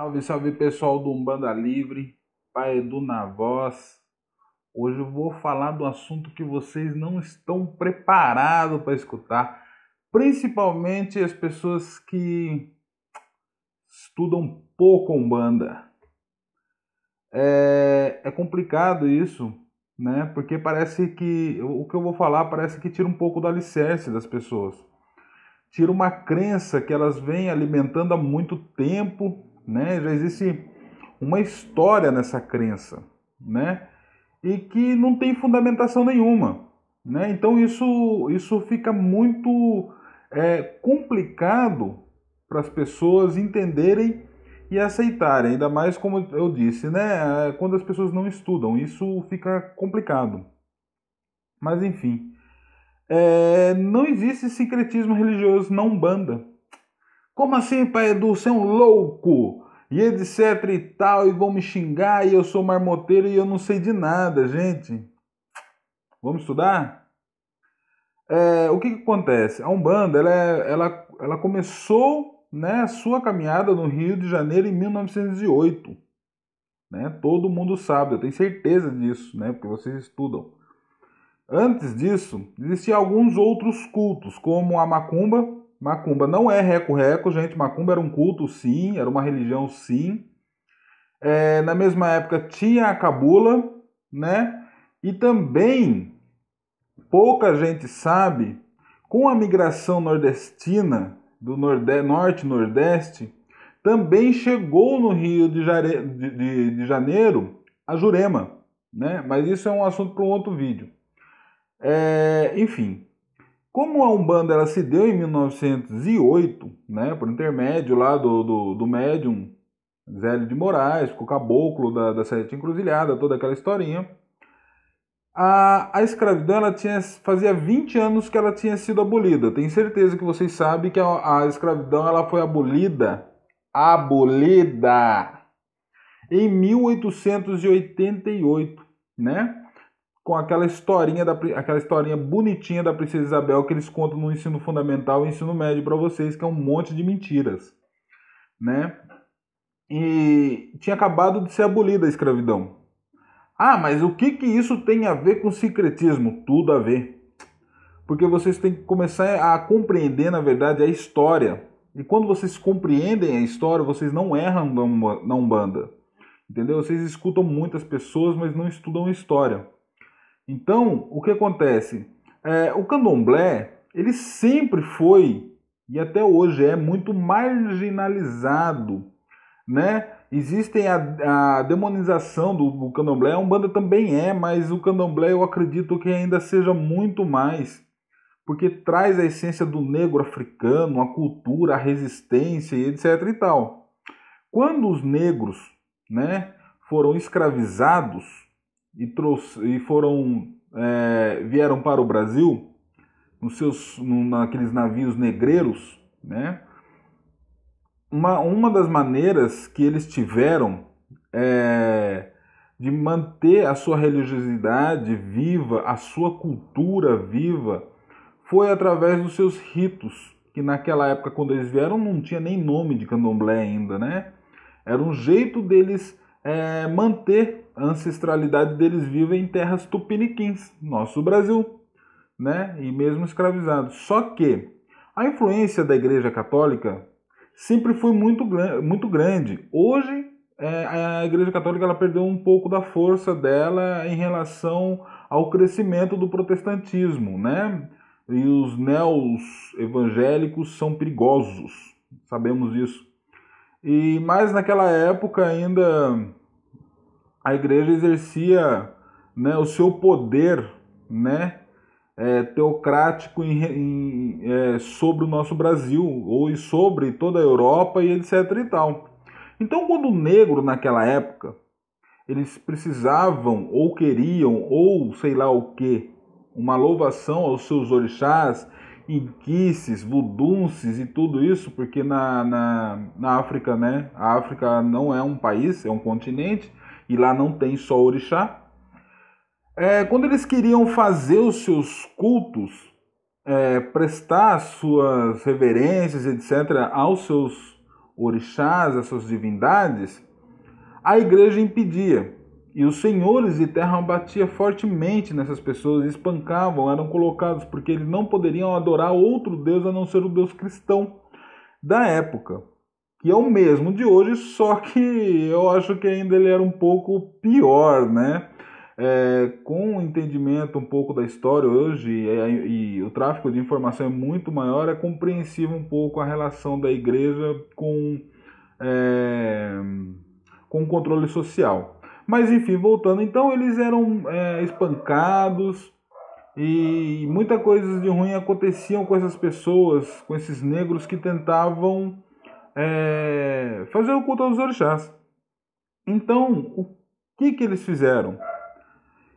Salve, salve pessoal do Umbanda Livre, Pai Edu na voz. Hoje eu vou falar do assunto que vocês não estão preparados para escutar, principalmente as pessoas que estudam pouco Umbanda. É, é complicado isso, né? Porque parece que o que eu vou falar parece que tira um pouco do alicerce das pessoas. Tira uma crença que elas vêm alimentando há muito tempo né? Já existe uma história nessa crença, né? E que não tem fundamentação nenhuma, né? Então isso isso fica muito é, complicado para as pessoas entenderem e aceitarem, ainda mais como eu disse, né? É, quando as pessoas não estudam, isso fica complicado. Mas enfim, é, não existe sincretismo religioso na Umbanda. Como assim, pai Edu? Você é um louco! E etc e tal, e vão me xingar, e eu sou marmoteiro e eu não sei de nada, gente. Vamos estudar? É, o que, que acontece? A Umbanda, ela, é, ela, ela começou né, a sua caminhada no Rio de Janeiro em 1908. Né? Todo mundo sabe, eu tenho certeza disso, né? porque vocês estudam. Antes disso, existiam alguns outros cultos, como a macumba, Macumba não é reco-reco, gente. Macumba era um culto, sim, era uma religião, sim. É, na mesma época tinha a cabula, né? E também, pouca gente sabe, com a migração nordestina, do norde norte-nordeste, também chegou no Rio de, Jare de, de, de, Janeiro a Jurema, né? Mas isso é um assunto para um outro vídeo. É, enfim, como a Umbanda ela se deu em 1908, né, por intermédio lá do, do, do médium Zélio de Moraes, com o caboclo da, da Sete Encruzilhada, toda aquela historinha, a, a escravidão ela tinha, fazia 20 anos que ela tinha sido abolida. Tenho certeza que vocês sabem que a, a escravidão ela foi abolida, abolida, em 1888, né? Com aquela historinha da aquela historinha bonitinha da princesa Isabel que eles contam no ensino fundamental e ensino médio para vocês, que é um monte de mentiras, né? E tinha acabado de ser abolida a escravidão. Ah, mas o que que isso tem a ver com secretismo? Tudo a ver. Porque vocês têm que começar a compreender, na verdade, a história. E quando vocês compreendem a história, vocês não erram na Umbanda. Entendeu? Vocês escutam muitas pessoas, mas não estudam história. Então, o que acontece? É, o candomblé, ele sempre foi, e até hoje é, muito marginalizado, né? Existem a, a demonização do, do candomblé, a Umbanda também é, mas o candomblé eu acredito que ainda seja muito mais, porque traz a essência do negro africano, a cultura, a resistência e etc e tal. Quando os negros, né, foram escravizados, e, trouxe, e foram é, vieram para o Brasil nos seus naqueles navios negreiros, né? Uma, uma das maneiras que eles tiveram é, de manter a sua religiosidade viva, a sua cultura viva, foi através dos seus ritos, que naquela época, quando eles vieram, não tinha nem nome de candomblé ainda, né? Era um jeito deles é, manter ancestralidade deles viva em terras tupiniquins, nosso Brasil, né? E mesmo escravizados. Só que a influência da Igreja Católica sempre foi muito, muito grande. Hoje é, a Igreja Católica ela perdeu um pouco da força dela em relação ao crescimento do protestantismo, né? E os neos evangélicos são perigosos, sabemos isso. E mais naquela época ainda a igreja exercia né, o seu poder né, é, teocrático em, em, é, sobre o nosso Brasil ou sobre toda a Europa e etc e tal. Então, quando o negro naquela época eles precisavam ou queriam ou sei lá o que uma louvação aos seus orixás inquices, vudunces e tudo isso, porque na, na, na África, né? A África não é um país, é um continente, e lá não tem só orixá. É, quando eles queriam fazer os seus cultos, é, prestar suas reverências, etc., aos seus orixás, essas divindades, a igreja impedia. E os senhores de terra batiam fortemente nessas pessoas, espancavam, eram colocados porque eles não poderiam adorar outro Deus a não ser o Deus cristão da época, que é o mesmo de hoje, só que eu acho que ainda ele era um pouco pior, né? É, com o entendimento um pouco da história hoje e, e, o tráfico de informação é muito maior, é compreensível um pouco a relação da igreja com, é, com o controle social. Mas enfim, voltando, então eles eram é, espancados e muita coisa de ruim aconteciam com essas pessoas, com esses negros que tentavam é, fazer o culto aos orixás. Então, o que, que eles fizeram?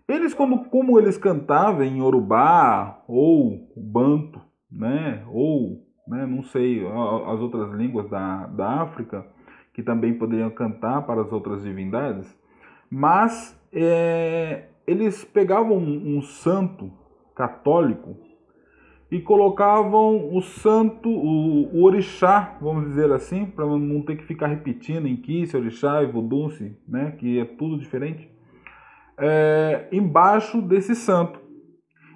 Eles, como, como eles cantavam em Yorubá ou Banto, né, ou, né, não sei, as outras línguas da, da África, que também poderiam cantar para as outras divindades, mas é, eles pegavam um, um santo católico e colocavam o santo, o, o orixá, vamos dizer assim, para não ter que ficar repetindo em Kiss, orixá e vodunce, né, que é tudo diferente, é, embaixo desse santo.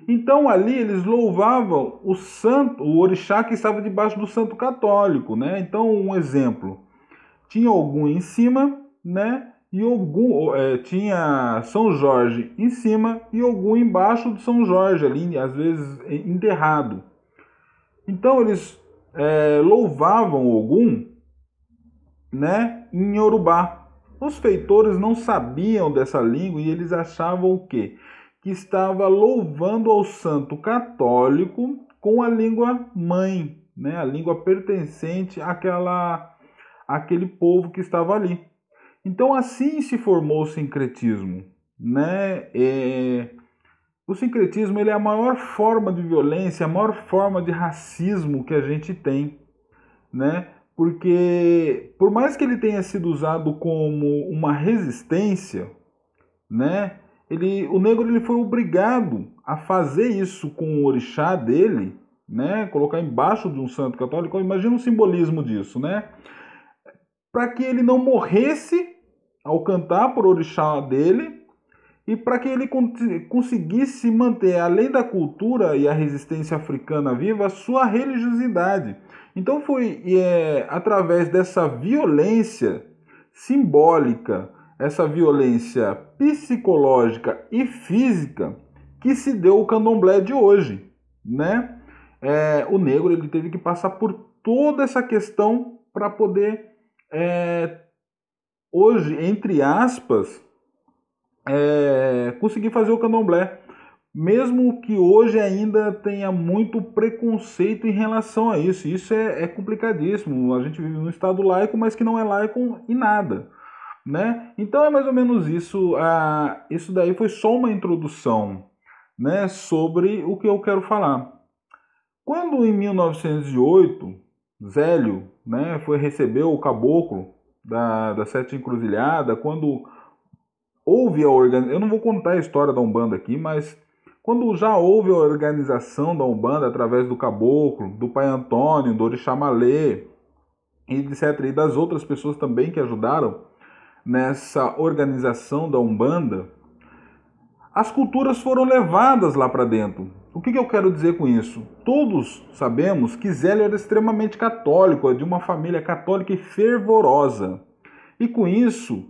Então ali eles louvavam o santo, o orixá que estava debaixo do santo católico, né? Então um exemplo, tinha algum em cima, né? E algum é, tinha São Jorge em cima e algum embaixo de São Jorge ali, às vezes enterrado. Então eles é, louvavam Ogum, né? Em Yorubá. Os feitores não sabiam dessa língua e eles achavam o quê? Que estava louvando ao santo católico com a língua mãe, né? a língua pertencente àquela, àquele povo que estava ali. Então assim se formou o sincretismo. Né? É... O sincretismo ele é a maior forma de violência, a maior forma de racismo que a gente tem. Né? porque por mais que ele tenha sido usado como uma resistência, né, ele, o negro ele foi obrigado a fazer isso com o orixá dele, né, colocar embaixo de um santo católico. Imagina o simbolismo disso, né, para que ele não morresse ao cantar por orixá dele e para que ele conseguisse manter, além da cultura e a resistência africana viva, a sua religiosidade. Então foi é, através dessa violência simbólica, essa violência psicológica e física que se deu o candomblé de hoje, né? É, o negro ele teve que passar por toda essa questão para poder é, hoje, entre aspas, é, conseguir fazer o candomblé mesmo que hoje ainda tenha muito preconceito em relação a isso. Isso é, é complicadíssimo. A gente vive num estado laico, mas que não é laico em nada. Né? Então é mais ou menos isso. Ah, isso daí foi só uma introdução né, sobre o que eu quero falar. Quando em 1908 Zélio né, foi receber o caboclo da, da Sete Encruzilhada, quando houve a organização. Eu não vou contar a história da Umbanda aqui, mas quando já houve a organização da Umbanda através do Caboclo, do Pai Antônio, do Orixá Malê, etc., e das outras pessoas também que ajudaram nessa organização da Umbanda, as culturas foram levadas lá para dentro. O que, que, eu quero dizer com isso? Todos sabemos que Zélio era extremamente católico, de uma família católica e fervorosa. E com isso,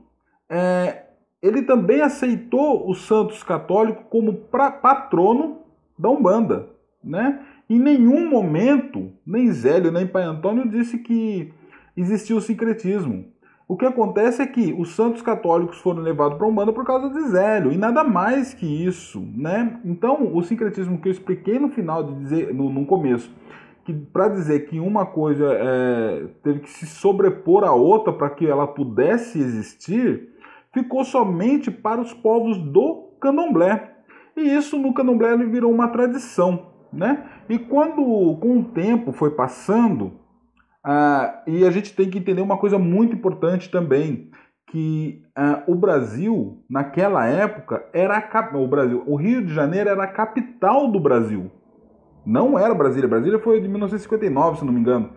é, ele também aceitou os santos católicos como patrono da Umbanda, né? Em nenhum momento, nem Zélio nem Pai Antônio disse que existia o sincretismo. O que acontece é que os santos católicos foram levados para a Umbanda por causa de Zélio, e nada mais que isso, né? Então, o sincretismo que eu expliquei no final, de dizer, no, no começo, que para dizer que uma coisa é, teve que se sobrepor à outra para que ela pudesse existir, ficou somente para os povos do candomblé. E isso no candomblé virou uma tradição. Né? E quando com o tempo foi passando, ah, e a gente tem que entender uma coisa muito importante também, que ah, o Brasil, naquela época, era a, o Brasil, o Rio de Janeiro era a capital do Brasil. Não era Brasília, Brasília foi de 1959, se não me engano.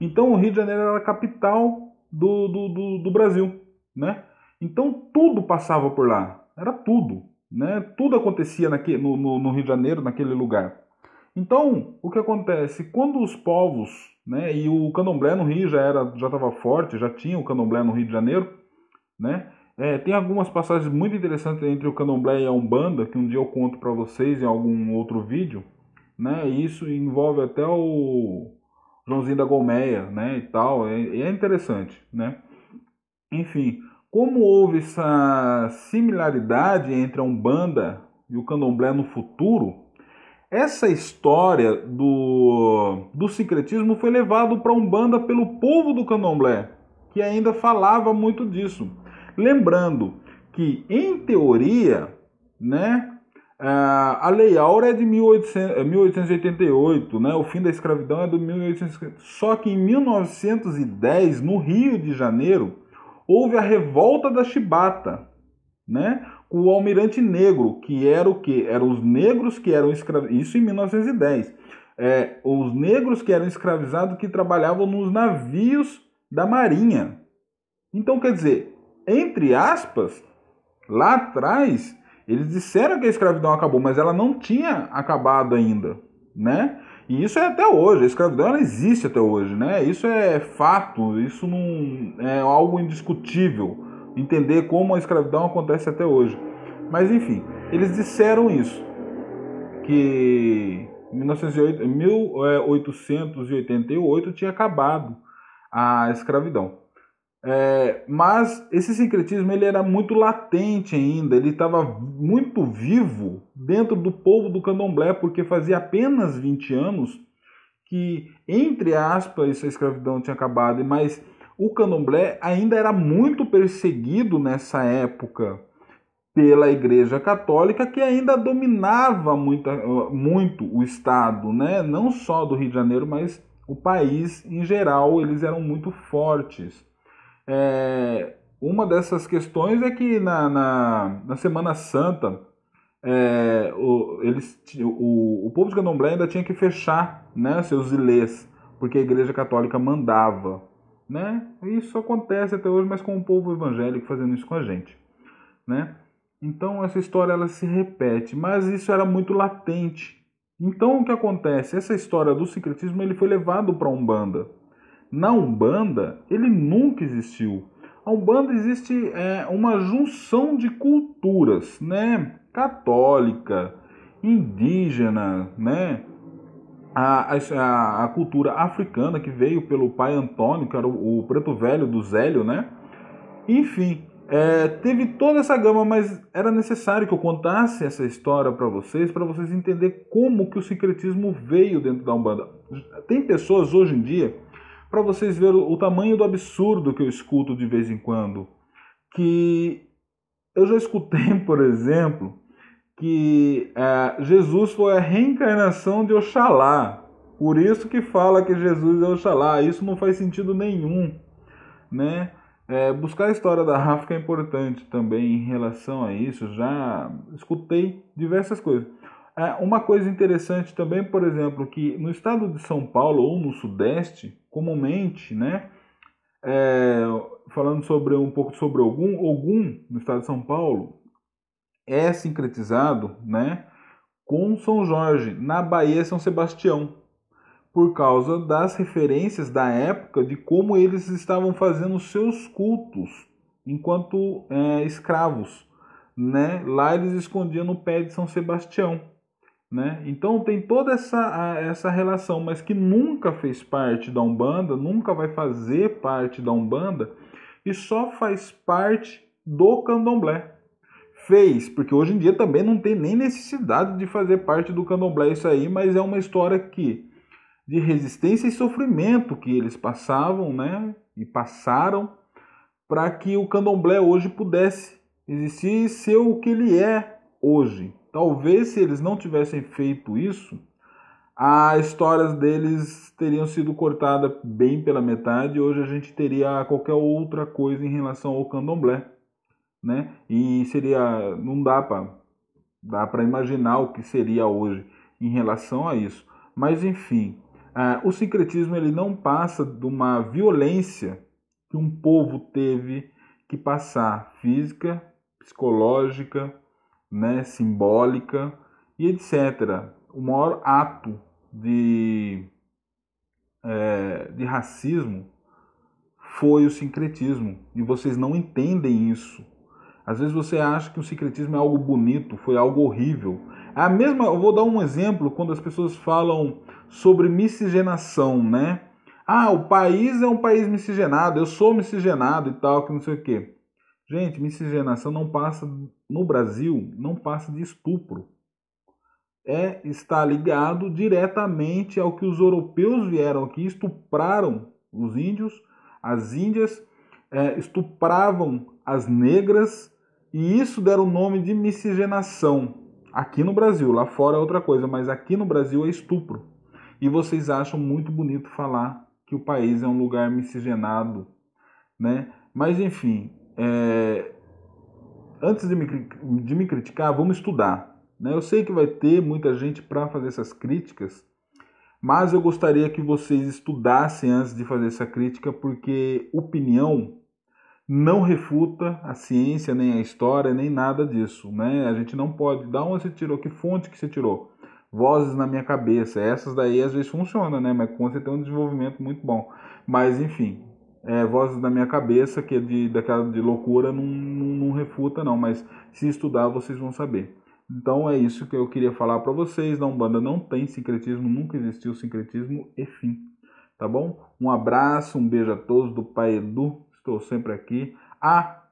Então o Rio de Janeiro era a capital do, do, do, do Brasil, né? Então tudo passava por lá, era tudo, né? Tudo acontecia naquele, no, no, no Rio de Janeiro, naquele lugar. Então, o que acontece? Quando os povos, né, e o candomblé no Rio já era, já estava forte, já tinha o candomblé no Rio de Janeiro, né? É, tem algumas passagens muito interessantes entre o candomblé e a umbanda que um dia eu conto para vocês em algum outro vídeo, né? E isso envolve até o Joãozinho da Golmeia, né? E tal, é, é interessante, né? Enfim, como houve essa similaridade entre a umbanda e o candomblé no futuro, essa história do, do sincretismo foi levado para Umbanda pelo povo do candomblé, que ainda falava muito disso. Lembrando que, em teoria, né, a Lei Áurea é de 1800, 1888, é né, o fim da escravidão é de 1850. Só que em 1910, no Rio de Janeiro, houve a revolta da chibata, né? O almirante negro, que era o que? Eram os negros que eram escravizados, isso em 1910. É, os negros que eram escravizados que trabalhavam nos navios da marinha. Então, quer dizer, entre aspas, lá atrás, eles disseram que a escravidão acabou, mas ela não tinha acabado ainda, né? E isso é até hoje, a escravidão ela existe até hoje, né? Isso é fato, isso não é algo indiscutível. Entender como a escravidão acontece até hoje. Mas enfim, eles disseram isso, que em 1888 tinha acabado a escravidão. É, mas esse sincretismo ele era muito latente ainda, ele estava muito vivo dentro do povo do candomblé, porque fazia apenas 20 anos que, entre aspas, a escravidão tinha acabado, mas o candomblé ainda era muito perseguido nessa época pela Igreja Católica, que ainda dominava muito, muito o Estado, né? não só do Rio de Janeiro, mas o país em geral, eles eram muito fortes. É, uma dessas questões é que na, na, na Semana Santa é, o, eles, o, o povo de Candomblé ainda tinha que fechar né, seus ilês, porque a Igreja Católica mandava. Né? Isso acontece até hoje, mas com o povo evangélico fazendo isso com a gente. Né? Então essa história ela se repete, mas isso era muito latente. Então o que acontece? Essa história do secretismo ele foi levado para a Umbanda. Na Umbanda, ele nunca existiu. A Umbanda existe é, uma junção de culturas, né? Católica, indígena, né? A, a, a, cultura africana que veio pelo pai Antônio, que era o, o preto velho do Zélio, né? Enfim, é, teve toda essa gama, mas era necessário que eu contasse essa história para vocês, para vocês entenderem como que o secretismo veio dentro da Umbanda. Tem pessoas hoje em dia para vocês verem o, tamanho do absurdo que eu escuto de vez em quando. Que eu já escutei, por exemplo, que é, Jesus foi a reencarnação de Oxalá. Por isso que fala que Jesus é Oxalá. Isso não faz sentido nenhum, né? É, buscar a história da África é importante também em relação a isso. Já escutei diversas coisas. É, uma coisa interessante também, por exemplo, que no estado de São Paulo ou no Sudeste, comumente, né, é, falando sobre um pouco sobre Ogum, Ogum no estado de São Paulo é sincretizado, né, com São Jorge na Bahia São Sebastião, por causa das referências da época de como eles estavam fazendo seus cultos enquanto é, escravos, né? Lá eles escondiam no pé de São Sebastião. Né? Então tem toda essa, essa relação, mas que nunca fez parte da Umbanda, nunca vai fazer parte da Umbanda e só faz parte do Candomblé. Fez, porque hoje em dia também não tem nem necessidade de fazer parte do Candomblé isso aí, mas é uma história que de resistência e sofrimento que eles passavam, né? E passaram para que o Candomblé hoje pudesse existir e ser o que ele é hoje, Talvez se eles não tivessem feito isso, as histórias deles teriam sido cortadas bem pela metade e hoje a gente teria qualquer outra coisa em relação ao candomblé, né? E seria não dá para dá para imaginar o que seria hoje em relação a isso. Mas enfim, Ah, o sincretismo ele não passa de uma violência que um povo teve que passar física, psicológica, né, simbólica e etc. O maior ato de, é, de racismo foi o sincretismo e vocês não entendem isso. Às vezes você acha que o sincretismo é algo bonito, foi algo horrível. É a mesma, eu vou dar um exemplo quando as pessoas falam sobre miscigenação, né? Ah, o país é um país miscigenado, eu sou miscigenado e tal, que não sei o quê. Gente, miscigenação não passa no Brasil, não passa de estupro. É está ligado diretamente ao que os europeus vieram aqui, estupraram os índios, as índias é, estupravam as negras e isso deram o nome de miscigenação. Aqui no Brasil, lá fora é outra coisa, mas aqui no Brasil é estupro. E vocês acham muito bonito falar que o país é um lugar miscigenado, né? Mas enfim, é... antes de me, de me criticar, vamos estudar. Né? Eu sei que vai ter muita gente para fazer essas críticas, mas eu gostaria que vocês estudassem antes de fazer essa crítica, porque opinião não refuta a ciência, nem a história, nem nada disso, né? A gente não pode. Da onde você tirou? Que fonte que você tirou? Vozes na minha cabeça. Essas daí às vezes funcionam, né? Mas quando você tem um desenvolvimento muito bom. Mas enfim, é, vozes na minha cabeça, que é de, daquela de loucura, não, não, não refuta, não. Mas se estudar, vocês vão saber. Então é isso que eu queria falar para vocês. Na Umbanda não tem sincretismo, nunca existiu sincretismo e fim. Tá bom? Um abraço, um beijo a todos do Pai Edu Estou sempre aqui. Ah,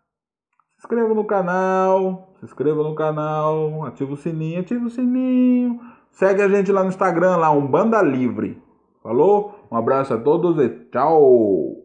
se inscreva no canal, se inscreva no canal, ativa o sininho, ativa o sininho. Segue a gente lá no Instagram, lá, um Banda Livre. Falou? Um abraço a todos e tchau!